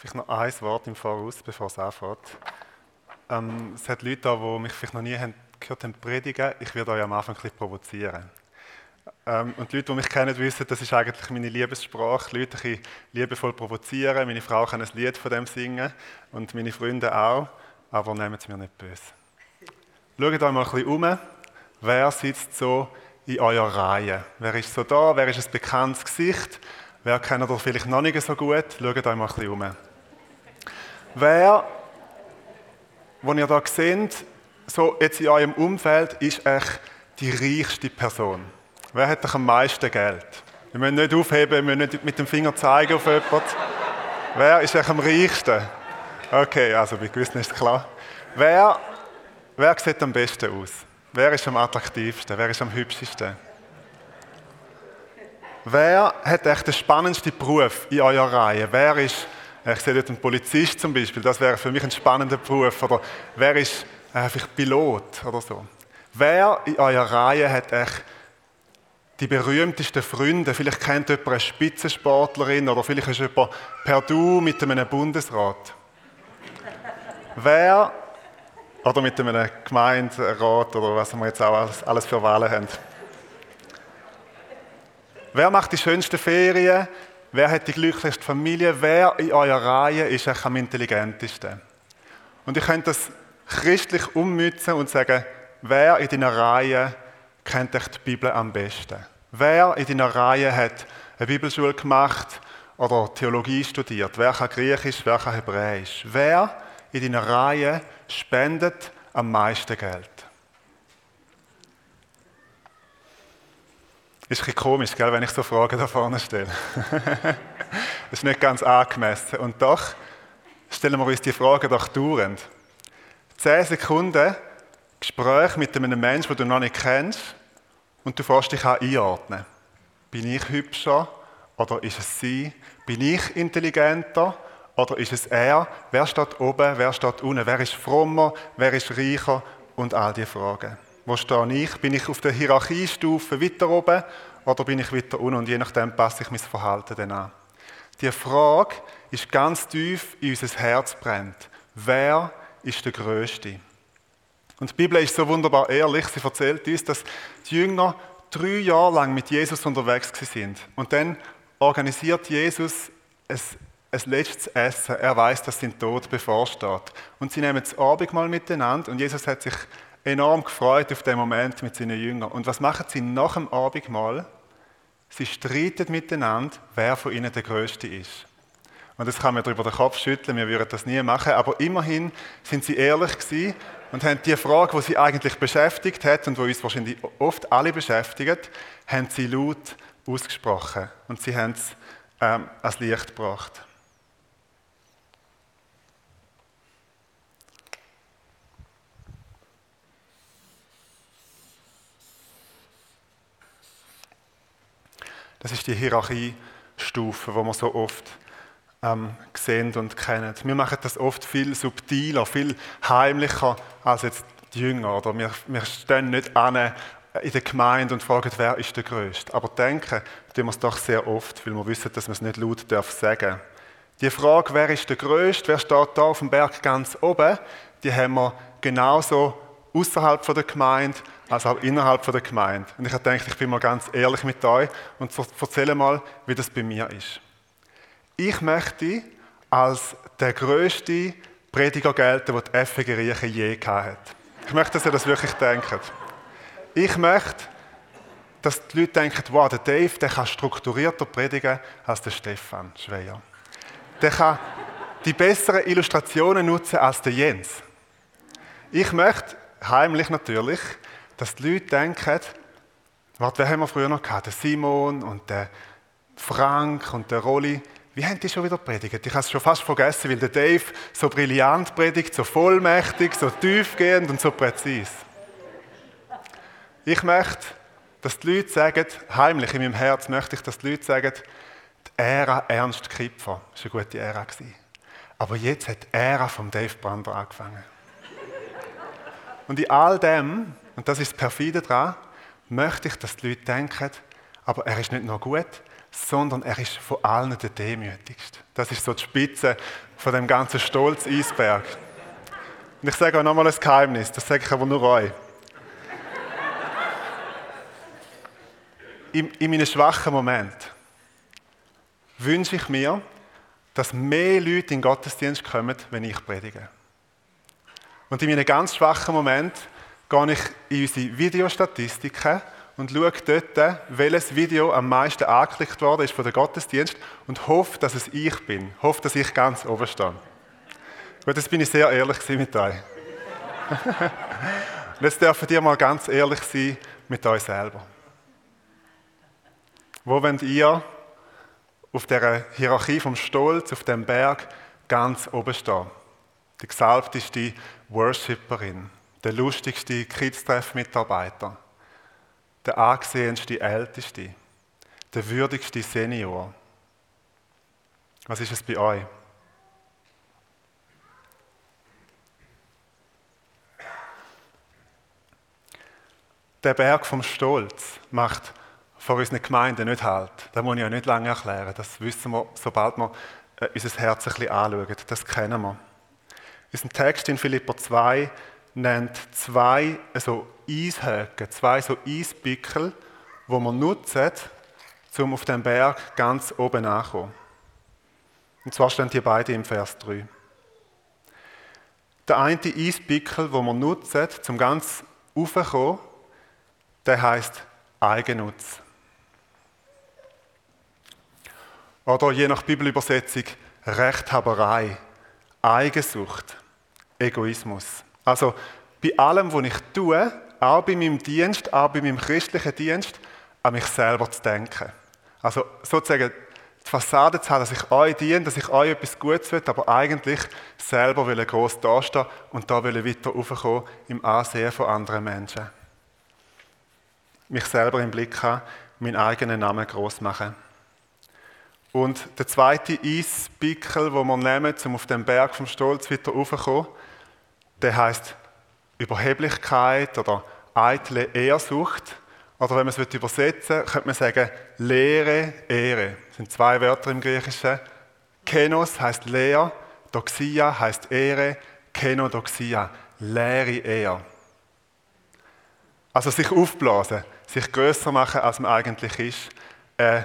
Vielleicht noch ein Wort im Voraus, bevor es anfängt. Ähm, es hat Leute da, die mich vielleicht noch nie haben, gehört haben predigen. Ich werde euch am Anfang ein bisschen provozieren. Ähm, und die Leute, die mich kennen, wissen, das ist eigentlich meine Liebessprache. Leute ein liebevoll provozieren. Meine Frau kann ein Lied von dem singen und meine Freunde auch. Aber nehmt es mir nicht böse. Schaut euch mal ein bisschen um. Wer sitzt so in eurer Reihe? Wer ist so da? Wer ist ein bekanntes Gesicht? Wer kennt ihr vielleicht noch nicht so gut? Schaut euch mal ein bisschen um. Wer, wo ihr da seht, so jetzt in eurem Umfeld, ist echt die reichste Person? Wer hat doch am meisten Geld? Wir müssen nicht aufheben, wir müssen nicht mit dem Finger zeigen auf jemanden. Wer ist echt am reichsten? Okay, also bei gewissen ist es klar. Wer, wer sieht am besten aus? Wer ist am attraktivsten? Wer ist am hübschesten? Wer hat echt den spannendsten Beruf in eurer Reihe? Wer ist ich sehe dort einen Polizist zum Beispiel, das wäre für mich ein spannender Beruf. Oder wer ist äh, vielleicht Pilot oder so? Wer in eurer Reihe hat echt die berühmtesten Freunde? Vielleicht kennt jemand eine Spitzensportlerin oder vielleicht ist jemand per Du mit einem Bundesrat. Wer, oder mit einem Gemeinderat oder was wir jetzt auch alles, alles für Wahlen haben. Wer macht die schönsten Ferien? Wer hat die glücklichste Familie? Wer in eurer Reihe ist euch am intelligentesten? Und ich könnte das christlich ummützen und sagen, wer in deiner Reihe kennt euch die Bibel am besten? Wer in deiner Reihe hat eine Bibelschule gemacht oder Theologie studiert? Wer kann Griechisch, wer kann Hebräisch? Wer in deiner Reihe spendet am meisten Geld? Ist ein komisch, gell, wenn ich so Fragen da vorne stelle. das ist nicht ganz angemessen. Und doch stellen wir uns die Fragen doch dauernd. Zehn Sekunden Gespräch mit einem Menschen, den du noch nicht kennst, und du fährst dich auch einordnen. Bin ich hübscher oder ist es sie? Bin ich intelligenter oder ist es er? Wer steht oben, wer steht unten? Wer ist frommer, wer ist reicher? Und all diese Fragen. Wo stehe ich? Bin ich auf der Hierarchiestufe weiter oben oder bin ich weiter unten? Und je nachdem passe ich mein Verhalten dann an. Die Frage ist ganz tief in unser Herz brennt. Wer ist der Größte? Und die Bibel ist so wunderbar ehrlich. Sie erzählt uns, dass die Jünger drei Jahre lang mit Jesus unterwegs sind. Und dann organisiert Jesus ein, ein letztes Essen. Er weiß, dass sein Tod bevorsteht. Und sie nehmen das Abendmahl miteinander. Und Jesus hat sich enorm gefreut auf den Moment mit seinen Jüngern. Und was machen sie nach dem Abendmahl? Sie streiten miteinander, wer von ihnen der Größte ist. Und das kann man darüber den Kopf schütteln, wir würden das nie machen, aber immerhin sind sie ehrlich gewesen und haben die Frage, die sie eigentlich beschäftigt hat und die uns wahrscheinlich oft alle beschäftigt, haben sie laut ausgesprochen und sie haben es ähm, ans Licht gebracht. Das ist die Hierarchiestufe, die wir so oft ähm, sehen und kennen. Wir machen das oft viel subtiler, viel heimlicher als jetzt die Jünger. Oder wir, wir stehen nicht an in der Gemeinde und fragen, wer ist der Größte. Aber denken tun wir es doch sehr oft, weil wir wissen, dass wir es nicht laut sagen dürfen. Die Frage, wer ist der Größte, wer steht da auf dem Berg ganz oben, die haben wir genauso außerhalb der Gemeinde als auch innerhalb der Gemeinde. Und ich habe gedacht, ich bin mal ganz ehrlich mit euch und erzähle mal, wie das bei mir ist. Ich möchte als der größte Prediger gelten, den die FG Rieche je hat. Ich möchte, dass ihr das wirklich denkt. Ich möchte, dass die Leute denken, wow, der Dave, der kann strukturierter predigen als der Stefan Schweier. Der kann die besseren Illustrationen nutzen als der Jens. Ich möchte, heimlich natürlich, dass die Leute denken, warte, wer haben wir früher noch gehabt? Der Simon und der Frank und der Rolli. Wie haben die schon wieder predigt? Ich habe es schon fast vergessen, weil der Dave so brillant predigt, so vollmächtig, so tiefgehend und so präzise. Ich möchte, dass die Leute sagen, heimlich in meinem Herz möchte ich, dass die Leute sagen, die Ära Ernst Kipfer war eine gute Ära. Aber jetzt hat die Ära vom Dave Brander angefangen. Und in all dem und das ist das Perfide daran, möchte ich, dass die Leute denken, aber er ist nicht nur gut, sondern er ist von allen der demütigste. Das ist so die Spitze von dem ganzen Stolz-Eisberg. Und ich sage euch nochmal ein Geheimnis, das sage ich aber nur euch. In, in meinen schwachen Momenten wünsche ich mir, dass mehr Leute in den Gottesdienst kommen, wenn ich predige. Und in meinen ganz schwachen Momenten gehe ich in unsere Videostatistiken und schaue dort, welches Video am meisten angeklickt worden ist von der Gottesdienst und hoffe, dass es ich bin. Hoffe, dass ich ganz oben stehe. Gut, jetzt bin ich sehr ehrlich mit euch. und jetzt dürfen ihr mal ganz ehrlich sein mit euch selber. Wo wollt ihr auf der Hierarchie vom Stolz, auf dem Berg, ganz oben stehen? Die gesalbteste Worshipperin, der lustigste Kids-Treff-Mitarbeiter, der angesehenste Älteste, der würdigste Senior. Was ist es bei euch? Der Berg vom Stolz macht vor unseren Gemeinden nicht halt. Das muss ich ja nicht lange erklären. Das wissen wir, sobald wir äh, unser Herz ein bisschen anschauen. Das kennen wir. Unser Text in Philipper 2 nennt zwei also Eishöcken, zwei so Eisbickel, wo man nutzen, um auf dem Berg ganz oben anzukommen. Und zwar stehen die beide im Vers 3. Der eine Eisbickel, wo man nutzen, zum ganz raufzukommen, der heißt Eigennutz. Oder je nach Bibelübersetzung Rechthaberei, Eigensucht, Egoismus. Also bei allem, was ich tue, auch bei meinem Dienst, auch bei meinem christlichen Dienst, an mich selber zu denken. Also sozusagen die Fassade zu haben, dass ich euch diene, dass ich euch etwas Gutes will, aber eigentlich selber will groß dastehen und da will ich weiter raufkommen im Ansehen von anderen Menschen mich selber im Blick haben, meinen eigenen Namen groß machen. Und der zweite Eispickel, wo wir nehmen, um auf den Berg vom Stolz wieder raufzukommen, der heißt Überheblichkeit oder eitle Ehrsucht. Oder wenn man es übersetzen will, könnte man sagen Lehre, Ehre. Das sind zwei Wörter im Griechischen. Kenos heißt Lehr, Doxia heißt Ehre, Kenodoxia, leere Ehr. Also sich aufblasen, sich größer machen, als man eigentlich ist. Äh,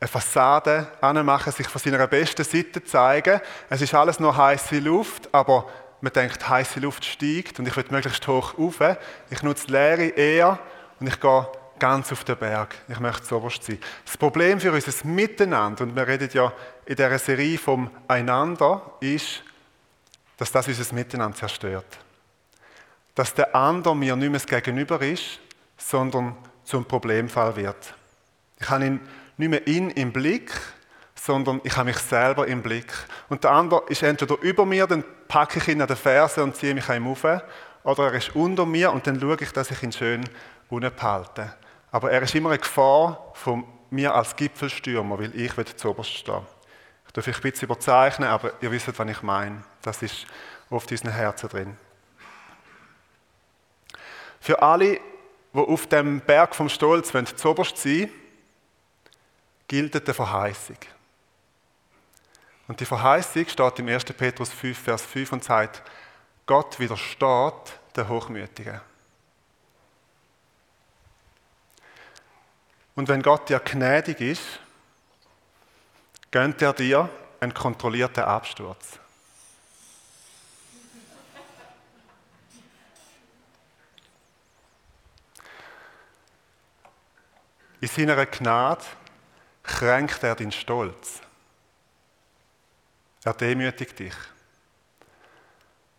eine Fassade anmachen, sich von seiner besten Seite zeigen. Es ist alles nur heiße Luft, aber man denkt, heiße Luft steigt und ich will möglichst hoch rauf. Ich nutze Leere eher und ich gehe ganz auf den Berg. Ich möchte zuoberst sein. Das Problem für unser Miteinander, und wir reden ja in dieser Serie vom Einander, ist, dass das unser Miteinander zerstört. Dass der andere mir nicht mehr das Gegenüber ist, sondern zum Problemfall wird. Ich habe ihn nicht mehr ihn im Blick, sondern ich habe mich selber im Blick. Und der andere ist entweder über mir, dann packe ich ihn an den Fersen und ziehe mich an ihm auf, oder er ist unter mir und dann schaue ich, dass ich ihn schön unten behalte. Aber er ist immer eine Gefahr von mir als Gipfelstürmer, weil ich zu oberst stehen. Ich darf vielleicht ein bisschen überzeichnen, aber ihr wisst, was ich meine. Das ist oft in unseren Herzen drin. Für alle, die auf dem Berg vom Stolz zuoberst sein wollen, gilt die Verheißung. Und die Verheißung steht im 1. Petrus 5, Vers 5 und sagt, Gott widersteht der Hochmütigen. Und wenn Gott dir gnädig ist, gönnt er dir einen kontrollierten Absturz. In seiner Gnade kränkt er deinen Stolz. Er demütigt dich.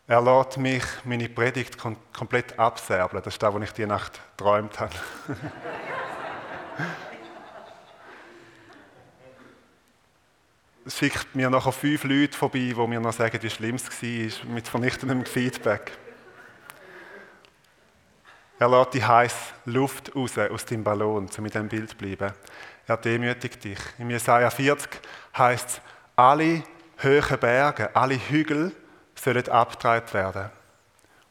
Er lässt mich meine Predigt komplett abserbeln. Das ist das, was ich die Nacht geträumt habe. es schickt mir nachher fünf Leute vorbei, die mir noch sagen, wie schlimm es war, mit vernichtendem Feedback. Er lässt die heiße Luft raus aus dem Ballon, um mit dem Bild zu bleiben. Er demütigt dich. Im Jesaja 40 heißt es, alle hohen Berge, alle Hügel sollen abgetragen werden.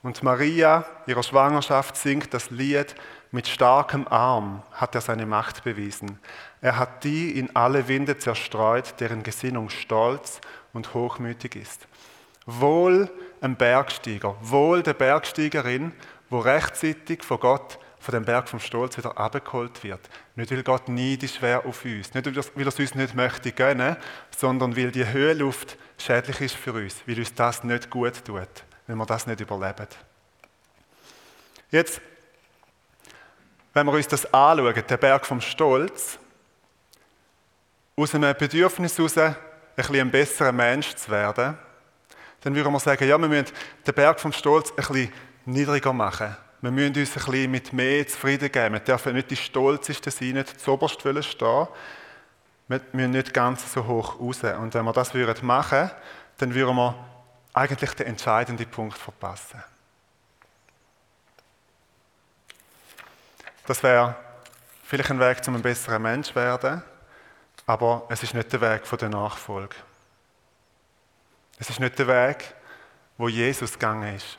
Und Maria, ihrer Schwangerschaft, singt das Lied, mit starkem Arm hat er seine Macht bewiesen. Er hat die in alle Winde zerstreut, deren Gesinnung stolz und hochmütig ist. Wohl ein Bergsteiger, wohl der Bergsteigerin, wo rechtzeitig von Gott von dem Berg vom Stolz wieder abgeholt wird. Nicht, weil Gott neidisch wäre auf uns, nicht, weil er es uns nicht möchte gönnen, sondern weil die Höhenluft schädlich ist für uns, weil uns das nicht gut tut, wenn wir das nicht überleben. Jetzt, wenn wir uns das anschauen, der Berg vom Stolz, aus einem Bedürfnis heraus, ein bisschen ein besserer Mensch zu werden, dann würden wir sagen, ja, wir müssen den Berg vom Stolz ein bisschen niedriger machen. Wir müssen uns ein bisschen mit mehr zufrieden geben. Wir dürfen nicht die Stolzesten sein, nicht zuoberst stehen. Wir müssen nicht ganz so hoch raus. Und wenn wir das machen würden, dann würden wir eigentlich den entscheidenden Punkt verpassen. Das wäre vielleicht ein Weg, um ein besserer Mensch zu werden, aber es ist nicht der Weg der Nachfolge. Es ist nicht der Weg, wo Jesus gegangen ist.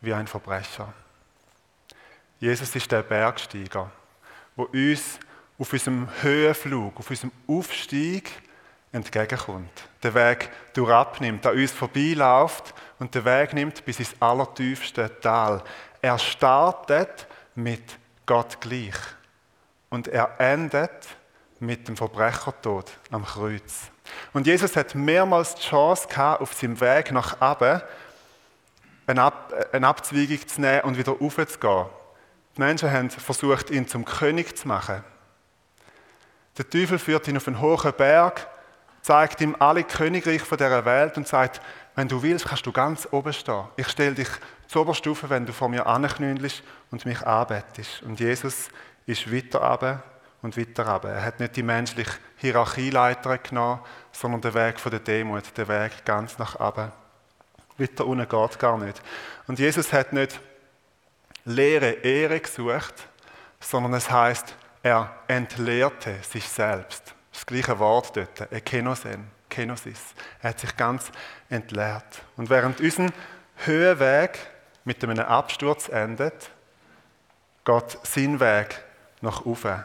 wie ein Verbrecher. Jesus ist der Bergsteiger, wo uns auf unserem Höhenflug, auf unserem Aufstieg entgegenkommt. Der Weg durchabnimmt, an uns vorbeiläuft und den Weg nimmt bis ins allertiefste Tal. Er startet mit Gott gleich und er endet mit dem Verbrechertod am Kreuz. Und Jesus hat mehrmals die Chance gehabt, auf seinem Weg nach oben eine, Ab eine Abzweigung zu nehmen und wieder aufzugehen. Die Menschen haben versucht, ihn zum König zu machen. Der Teufel führt ihn auf einen hohen Berg, zeigt ihm alle Königreiche dieser Welt und sagt, wenn du willst, kannst du ganz oben stehen. Ich stelle dich zur Oberstufe, wenn du vor mir anknündelst und mich anbetest. Und Jesus ist weiter runter und weiter runter. Er hat nicht die menschliche Hierarchieleiter genommen, sondern den Weg von der Demut, den Weg ganz nach oben. Weiter unten geht gar nicht. Und Jesus hat nicht leere Ehre gesucht, sondern es heißt, er entleerte sich selbst. Das gleiche Wort dort, ekenosen, kenosis. Er hat sich ganz entleert. Und während unser Höhenweg mit einem Absturz endet, geht sein Weg nach oben.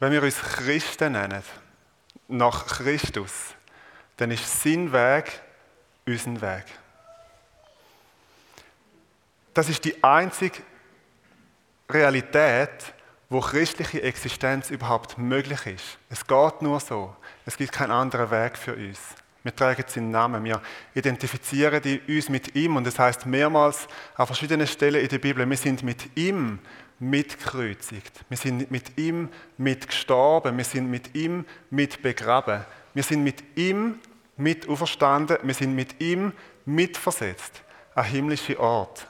Wenn wir uns Christen nennen, nach Christus, dann ist sein Weg unser Weg. Das ist die einzige Realität, wo christliche Existenz überhaupt möglich ist. Es geht nur so. Es gibt keinen anderen Weg für uns. Wir tragen seinen Namen, wir identifizieren uns mit ihm und das heißt mehrmals an verschiedenen Stellen in der Bibel, wir sind mit ihm mitgekreuzigt. Wir sind mit ihm mitgestorben. Wir sind mit ihm mitbegraben. Wir sind mit ihm mit auferstanden. Wir sind mit ihm mitversetzt an himmlische Ort.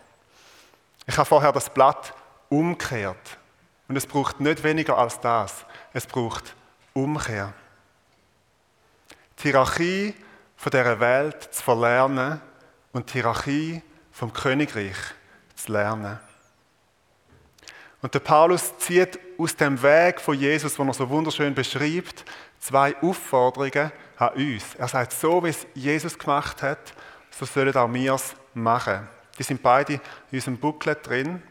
Ich habe vorher das Blatt umkehrt. Und es braucht nicht weniger als das. Es braucht Umkehr. Die Hierarchie von dieser Welt zu verlernen und die Hierarchie vom Königreich zu lernen. Und der Paulus zieht aus dem Weg von Jesus, den er so wunderschön beschreibt, zwei Aufforderungen an uns. Er sagt, so wie es Jesus gemacht hat, so sollen auch wir es machen. Die sind beide in unserem Booklet drin.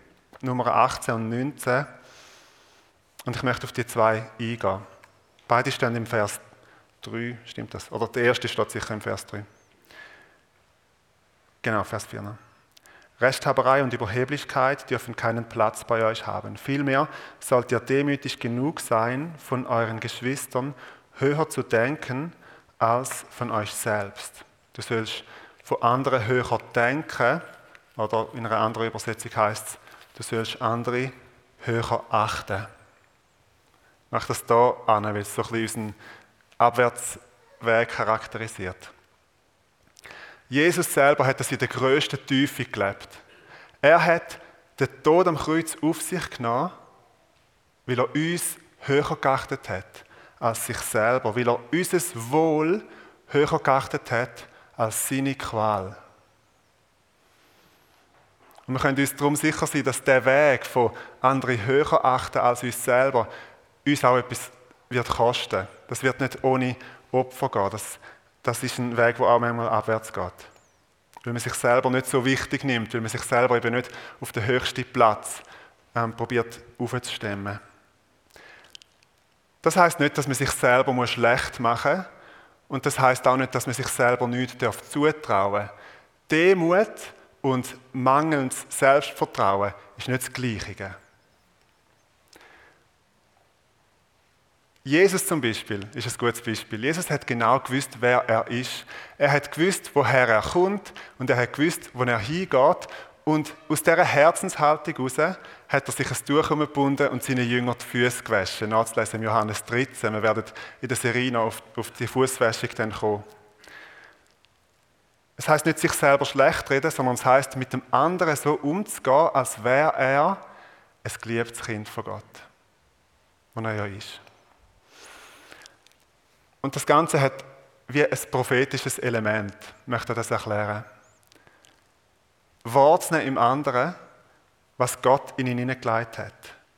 Nummer 18 und 19. Und ich möchte auf die zwei eingehen. Beide stehen im Vers 3, stimmt das? Oder der erste steht sicher im Vers 3. Genau, Vers 4. Rechthaberei und Überheblichkeit dürfen keinen Platz bei euch haben. Vielmehr sollt ihr demütig genug sein, von euren Geschwistern höher zu denken als von euch selbst. Du sollst von anderen höher denken, oder in einer anderen Übersetzung heißt es, du sollst andere höher achten. Ich mache das hier an, weil es so ein bisschen unseren Abwärtsweg charakterisiert. Jesus selber hat das in der grössten Tiefe gelebt. Er hat den Tod am Kreuz auf sich genommen, weil er uns höher geachtet hat als sich selber, weil er unser Wohl höher geachtet hat als seine Qual. Und wir können uns darum sicher sein, dass der Weg von anderen höher achten als uns selber uns auch etwas wird kosten. Das wird nicht ohne Opfer gehen. Das, das ist ein Weg, der auch manchmal abwärts geht. Weil man sich selber nicht so wichtig nimmt, weil man sich selber eben nicht auf den höchsten Platz ähm, probiert aufzustemmen. Das heißt nicht, dass man sich selber muss schlecht machen muss. Und das heißt auch nicht, dass man sich selber nichts zutrauen darf. Demut und mangelndes Selbstvertrauen ist nicht das Gleiche. Jesus zum Beispiel ist ein gutes Beispiel. Jesus hat genau gewusst, wer er ist. Er hat gewusst, woher er kommt und er hat gewusst, wo er hingeht. Und aus dieser Herzenshaltung heraus hat er sich ein Tuch umgebunden und seine Jünger die Füße gewaschen. Nachzulesen im Johannes 13. Wir werden in der Serie noch auf, auf die Fußwäschung dann kommen. Es heißt nicht, sich selber schlecht reden, sondern es heißt, mit dem anderen so umzugehen, als wäre er ein geliebtes Kind von Gott, wo er ja ist. Und das Ganze hat wie ein prophetisches Element, ich möchte das erklären. Wahrzunehmen im anderen, was Gott in ihn hineingelegt hat.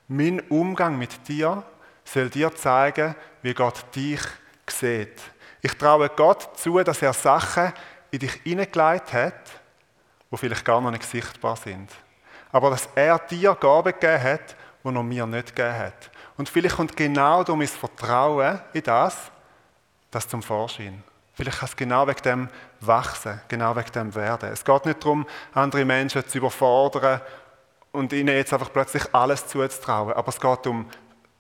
Mein Umgang mit dir soll dir zeigen, wie Gott dich sieht. Ich traue Gott zu, dass er Sachen in dich hineingelegt hat, die vielleicht gar noch nicht sichtbar sind. Aber dass er dir Gaben gegeben hat, die er mir nicht gegeben hat. Und vielleicht kommt genau durch mein Vertrauen in das, das zum Vorschein. Vielleicht kann es genau wegen dem wachsen, genau wegen dem werden. Es geht nicht darum, andere Menschen zu überfordern und ihnen jetzt einfach plötzlich alles zuzutrauen, aber es geht um,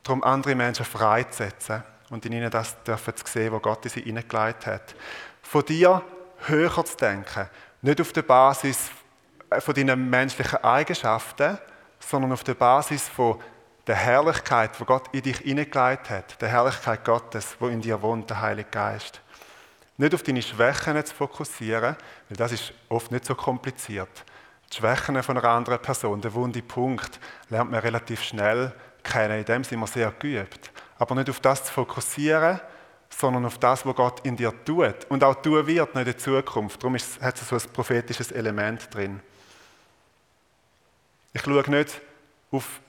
darum, andere Menschen freizusetzen und in ihnen das dürfen zu sehen, was Gott in sie hineingelegt hat. Von dir höher zu denken. Nicht auf der Basis äh, von deinen menschlichen Eigenschaften, sondern auf der Basis von der Herrlichkeit, die Gott in dich hineingelegt hat. Der Herrlichkeit Gottes, wo in dir wohnt, der Heilige Geist. Nicht auf deine Schwächen zu fokussieren, weil das ist oft nicht so kompliziert. Die Schwächen von einer anderen Person, der wunde Punkt, lernt man relativ schnell kennen. In dem sind wir sehr geübt. Aber nicht auf das zu fokussieren, sondern auf das, was Gott in dir tut und auch tun wird in der Zukunft. Darum hat es so ein prophetisches Element drin. Ich schaue nicht auf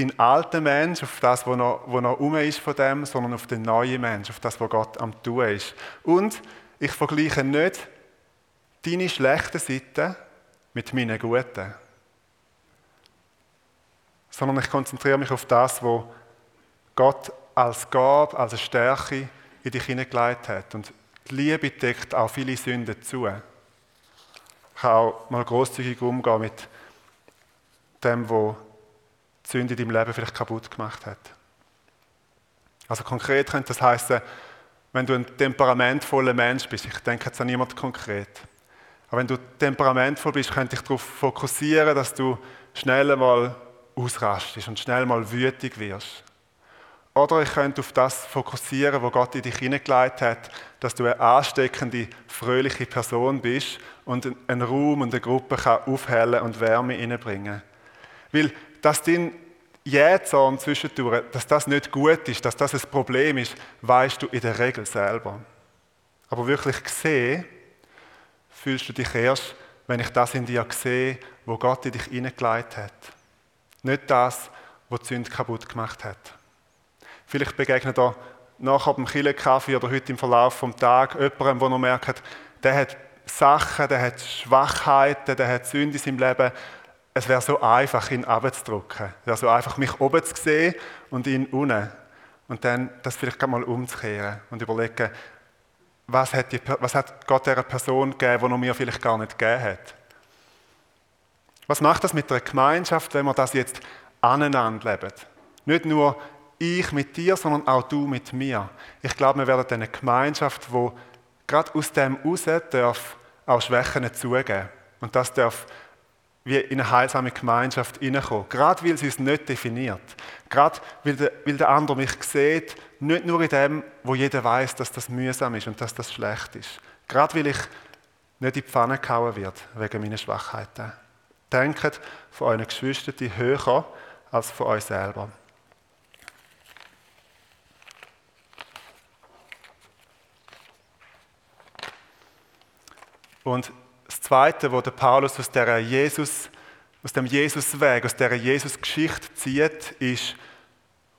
den alten Mensch, auf das, was noch, was noch um ist von dem, sondern auf den neuen Mensch, auf das, was Gott am tun ist. Und ich vergleiche nicht deine schlechten Seiten mit meinen guten, sondern ich konzentriere mich auf das, was Gott als Gabe, als Stärke in dich hineingelegt hat. Und die Liebe deckt auch viele Sünden zu. Ich kann auch mal großzügig umgehen mit dem, die Sünde in deinem Leben vielleicht kaputt gemacht hat. Also konkret könnte das heißen, wenn du ein temperamentvoller Mensch bist, ich denke jetzt an niemand konkret, aber wenn du temperamentvoll bist, könnte ich darauf fokussieren, dass du schnell mal ausrastest und schnell mal wütig wirst. Oder ich könnte auf das fokussieren, wo Gott in dich hineingelegt hat, dass du eine ansteckende, fröhliche Person bist und einen Raum und eine Gruppe kann aufhellen und Wärme hineinbringen. Weil dass dein Jähzorn zwischendurch, dass das nicht gut ist, dass das ein Problem ist, weißt du in der Regel selber. Aber wirklich gesehen, fühlst du dich erst, wenn ich das in dir sehe, wo Gott in dich hineingelegt hat. Nicht das, was die Sünde kaputt gemacht hat. Vielleicht begegnet er nachher dem Killenkaffee oder heute im Verlauf des Tages jemandem, der noch merkt, der hat Sachen, der hat Schwachheiten, der hat Sünde in seinem Leben, es wäre so einfach, ihn abzudrücken. Es wäre so einfach, mich oben zu sehen und ihn unten. Und dann das vielleicht mal umzukehren und überlegen, was hat, die, was hat Gott dieser Person gegeben, die er mir vielleicht gar nicht gegeben hat. Was macht das mit der Gemeinschaft, wenn wir das jetzt aneinander leben? Nicht nur ich mit dir, sondern auch du mit mir. Ich glaube, wir werden eine Gemeinschaft, wo gerade aus dem heraus darf auch Schwächen zugeben. Und das darf wie in eine heilsame Gemeinschaft hineinkommen. Gerade weil sie es nicht definiert. Gerade weil der, weil der andere mich sieht, nicht nur in dem, wo jeder weiß, dass das mühsam ist und dass das schlecht ist. Gerade weil ich nicht in die Pfanne gehauen wird wegen meiner Schwachheiten. Denkt von euren Geschwistern höher als von euch selber. Und Zweite, was der Paulus aus, der Jesus, aus dem Jesusweg, aus der Jesus-Geschichte zieht, ist,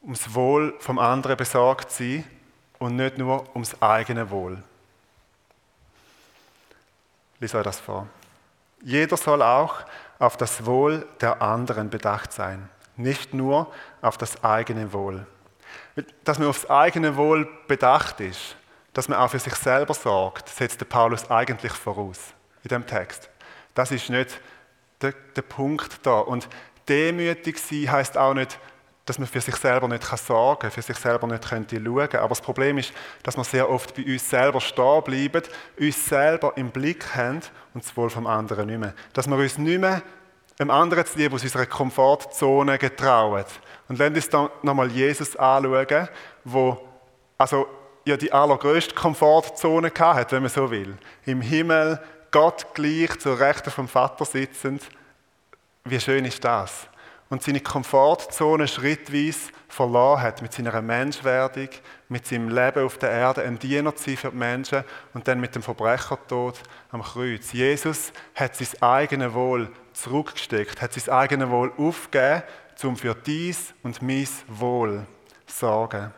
ums Wohl vom anderen besorgt sein und nicht nur ums eigene Wohl. Lies euch das vor. Jeder soll auch auf das Wohl der anderen bedacht sein, nicht nur auf das eigene Wohl. Dass man aufs eigene Wohl bedacht ist, dass man auch für sich selber sorgt, setzt der Paulus eigentlich voraus in dem Text. Das ist nicht der, der Punkt da. Und demütig sein heißt auch nicht, dass man für sich selber nicht sorgen kann, für sich selber nicht könnte schauen. Aber das Problem ist, dass wir sehr oft bei uns selber stehen bleiben, uns selber im Blick haben und das Wohl vom anderen nicht mehr. Dass wir uns nicht mehr einem anderen zu lieben aus unserer Komfortzone getrauen. Und wir uns dann nochmal Jesus anschauen, wo also ja die allergrößte Komfortzone hat, wenn man so will. Im Himmel, Gott gleich zur Rechten vom Vater sitzend. Wie schön ist das? Und seine Komfortzone schrittweise verloren hat mit seiner Menschwerdung, mit seinem Leben auf der Erde, ein Diener zu sein für die Menschen und dann mit dem Verbrechertod am Kreuz. Jesus hat sein eigenes Wohl zurückgesteckt, hat sein eigenes Wohl aufgegeben, um für dies und mein Wohl zu sorgen.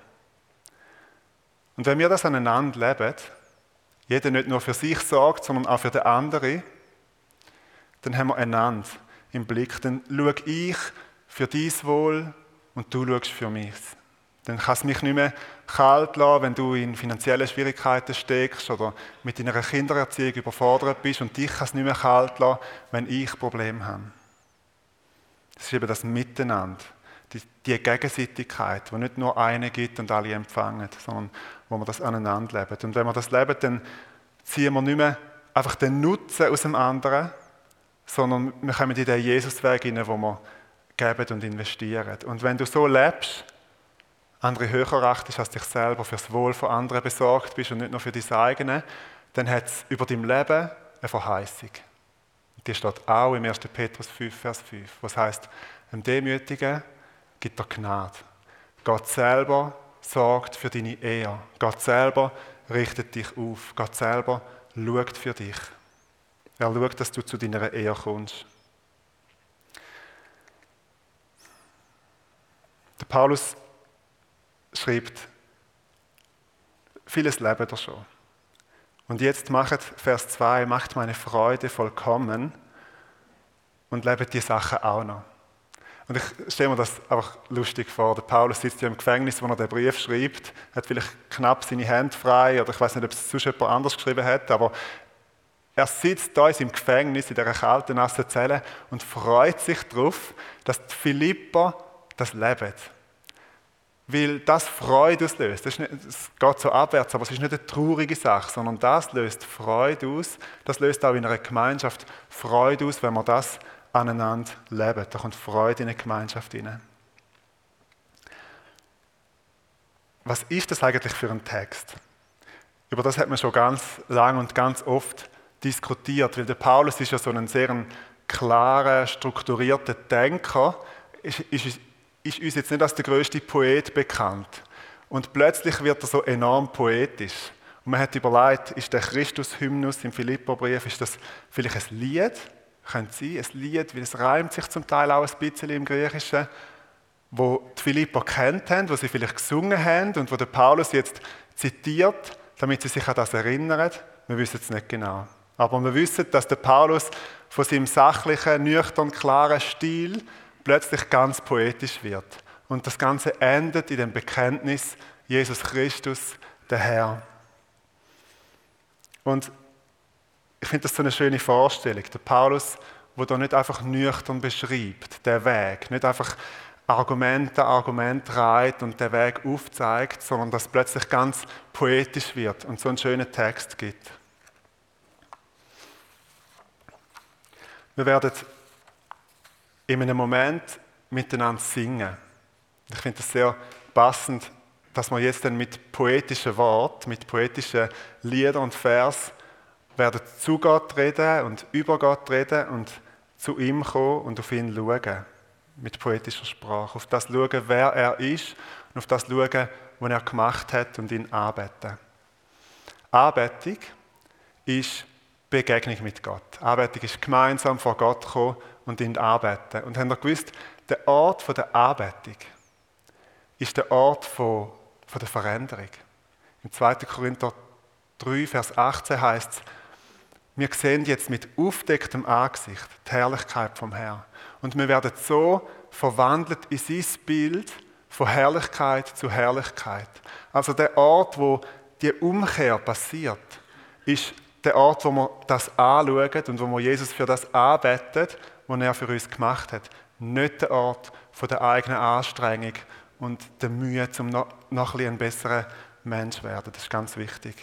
Und wenn wir das aneinander leben, jeder nicht nur für sich sorgt, sondern auch für den anderen, dann haben wir einander im Blick. Dann schaue ich für dein Wohl und du schaust für mich. Dann kann es mich nicht mehr kalt lassen, wenn du in finanziellen Schwierigkeiten steckst oder mit deiner Kindererziehung überfordert bist und dich kann es nicht mehr kalt lassen, wenn ich Probleme habe. Das ist eben das Miteinander, die, die Gegenseitigkeit, wo nicht nur eine gibt und alle empfangen, sondern wo wir das aneinander leben. Und wenn wir das leben, dann ziehen wir nicht mehr einfach den Nutzen aus dem anderen, sondern wir kommen in den Jesusweg hinein, wo wir geben und investieren. Und wenn du so lebst, andere höher achtest als dich selber, fürs Wohl von anderen besorgt bist und nicht nur für dein eigene, dann hat es über dein Leben eine Verheißung. Die steht auch im 1. Petrus 5, Vers 5, was heißt, dem Demütigen gibt er Gnade. Gott selber sorgt für deine Ehe. Gott selber richtet dich auf. Gott selber schaut für dich. Er schaut, dass du zu deiner Ehe kommst. Der Paulus schreibt, vieles leben er schon. Und jetzt macht, Vers 2, macht meine Freude vollkommen und lebt die Sachen auch noch. Und ich stelle mir das einfach lustig vor. Der Paulus sitzt ja im Gefängnis, wo er den Brief schreibt, hat vielleicht knapp seine Hände frei oder ich weiß nicht, ob es sonst jemand anders geschrieben hat, aber er sitzt da seinem Gefängnis, in dieser kalten, nassen Zelle und freut sich darauf, dass die Philipper das leben. Weil das Freude auslöst. Das geht so abwärts, aber es ist nicht eine traurige Sache, sondern das löst Freude aus. Das löst auch in einer Gemeinschaft Freude aus, wenn man das aneinander leben. Da kommt Freude in eine Gemeinschaft hinein. Was ist das eigentlich für ein Text? Über das hat man schon ganz lang und ganz oft diskutiert, weil der Paulus ist ja so ein sehr klarer, strukturierter Denker, ist, ist, ist uns jetzt nicht als der größte Poet bekannt. Und plötzlich wird er so enorm poetisch. Und man hat überlegt, ist der Christus-Hymnus im Philipperbrief, ist das vielleicht ein Lied? Könnte sein, ein Lied, weil es reimt sich zum Teil auch ein bisschen im Griechischen, wo die Philipper kennt haben, wo sie vielleicht gesungen haben und wo der Paulus jetzt zitiert, damit sie sich an das erinnern. Wir wissen es nicht genau. Aber wir wissen, dass der Paulus von seinem sachlichen, nüchtern, klaren Stil plötzlich ganz poetisch wird. Und das Ganze endet in dem Bekenntnis, Jesus Christus, der Herr. Und ich finde das so eine schöne Vorstellung. Der Paulus, wo da nicht einfach nüchtern beschreibt, der Weg, nicht einfach Argumente, Argument reiht und den Weg aufzeigt, sondern dass plötzlich ganz poetisch wird und so einen schönen Text gibt. Wir werden in einem Moment miteinander singen. Ich finde es sehr passend, dass wir jetzt dann mit poetischen Worten, mit poetischen Liedern und Vers werden zu Gott reden und über Gott reden und zu ihm kommen und auf ihn schauen mit poetischer Sprache, auf das schauen, wer er ist und auf das schauen, was er gemacht hat und ihn anbeten. Anbetung ist Begegnung mit Gott. Anbetung ist gemeinsam vor Gott kommen und ihn anbeten. Und habt ihr gewusst, der Ort der Anbetung ist der Ort der Veränderung. Im 2. Korinther 3, Vers 18 heißt es, wir sehen jetzt mit aufdecktem Angesicht die Herrlichkeit vom Herrn. Und wir werden so verwandelt in sein Bild von Herrlichkeit zu Herrlichkeit. Also der Ort, wo die Umkehr passiert, ist der Ort, wo wir das anschauen und wo wir Jesus für das anbeten, was er für uns gemacht hat. Nicht der Ort von der eigenen Anstrengung und der Mühe, um noch, noch ein, ein besserer Mensch zu werden. Das ist ganz wichtig.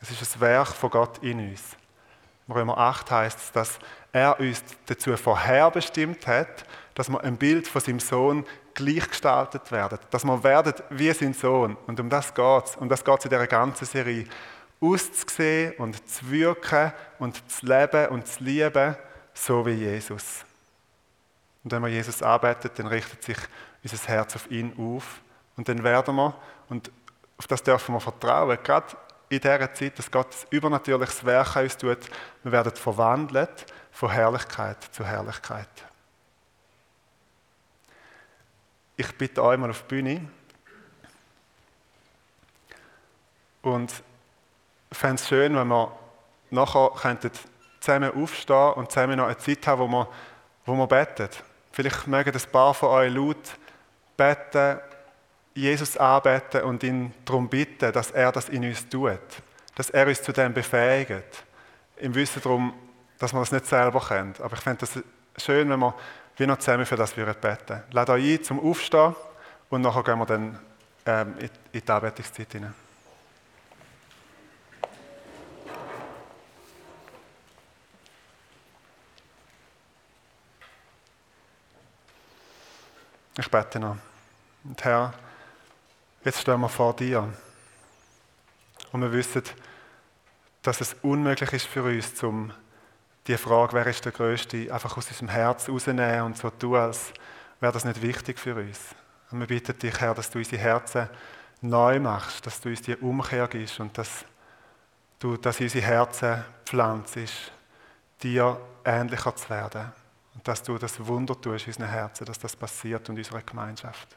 Es ist ein Werk von Gott in uns. Römer 8 heißt es, dass er uns dazu vorherbestimmt hat, dass wir ein Bild von seinem Sohn gleichgestaltet werden. Dass wir werden wie sein Sohn. Und um das geht es. Um das geht es in dieser ganzen Serie. Auszusehen und zu wirken und zu leben und zu lieben, so wie Jesus. Und wenn wir Jesus arbeitet, dann richtet sich unser Herz auf ihn auf. Und dann werden wir, und auf das dürfen wir vertrauen, gerade in dieser Zeit, dass Gott ein übernatürliches Werk an uns tut. Wir werden verwandelt von Herrlichkeit zu Herrlichkeit. Ich bitte euch mal auf die Bühne. Und fände es schön, wenn wir nachher könnten zusammen aufstehen und zusammen noch eine Zeit haben, wo wir, wo wir beten. Vielleicht mögen ein paar von euch laut beten Jesus anbeten und ihn darum bitten, dass er das in uns tut. Dass er uns zu dem befähigt. Im Wissen darum, dass wir das nicht selber können. Aber ich fände es schön, wenn wir wie noch zusammen für das beten würden. Lad euch ein zum Aufstehen und nachher gehen wir dann ähm, in die Anbetungszeit hinein. Ich bete noch. Und Herr, Jetzt stehen wir vor dir. Und wir wissen, dass es unmöglich ist für uns, um die Frage, wer ist der Größte, einfach aus unserem Herz rauszunehmen und so tun, als wäre das nicht wichtig für uns. Und wir bitten dich, Herr, dass du unsere Herzen neu machst, dass du uns die Umkehr gibst und dass du dass unsere Herzen pflanzt, dir ähnlicher zu werden. Und dass du das Wunder tust in unseren Herzen, dass das passiert und in unserer Gemeinschaft.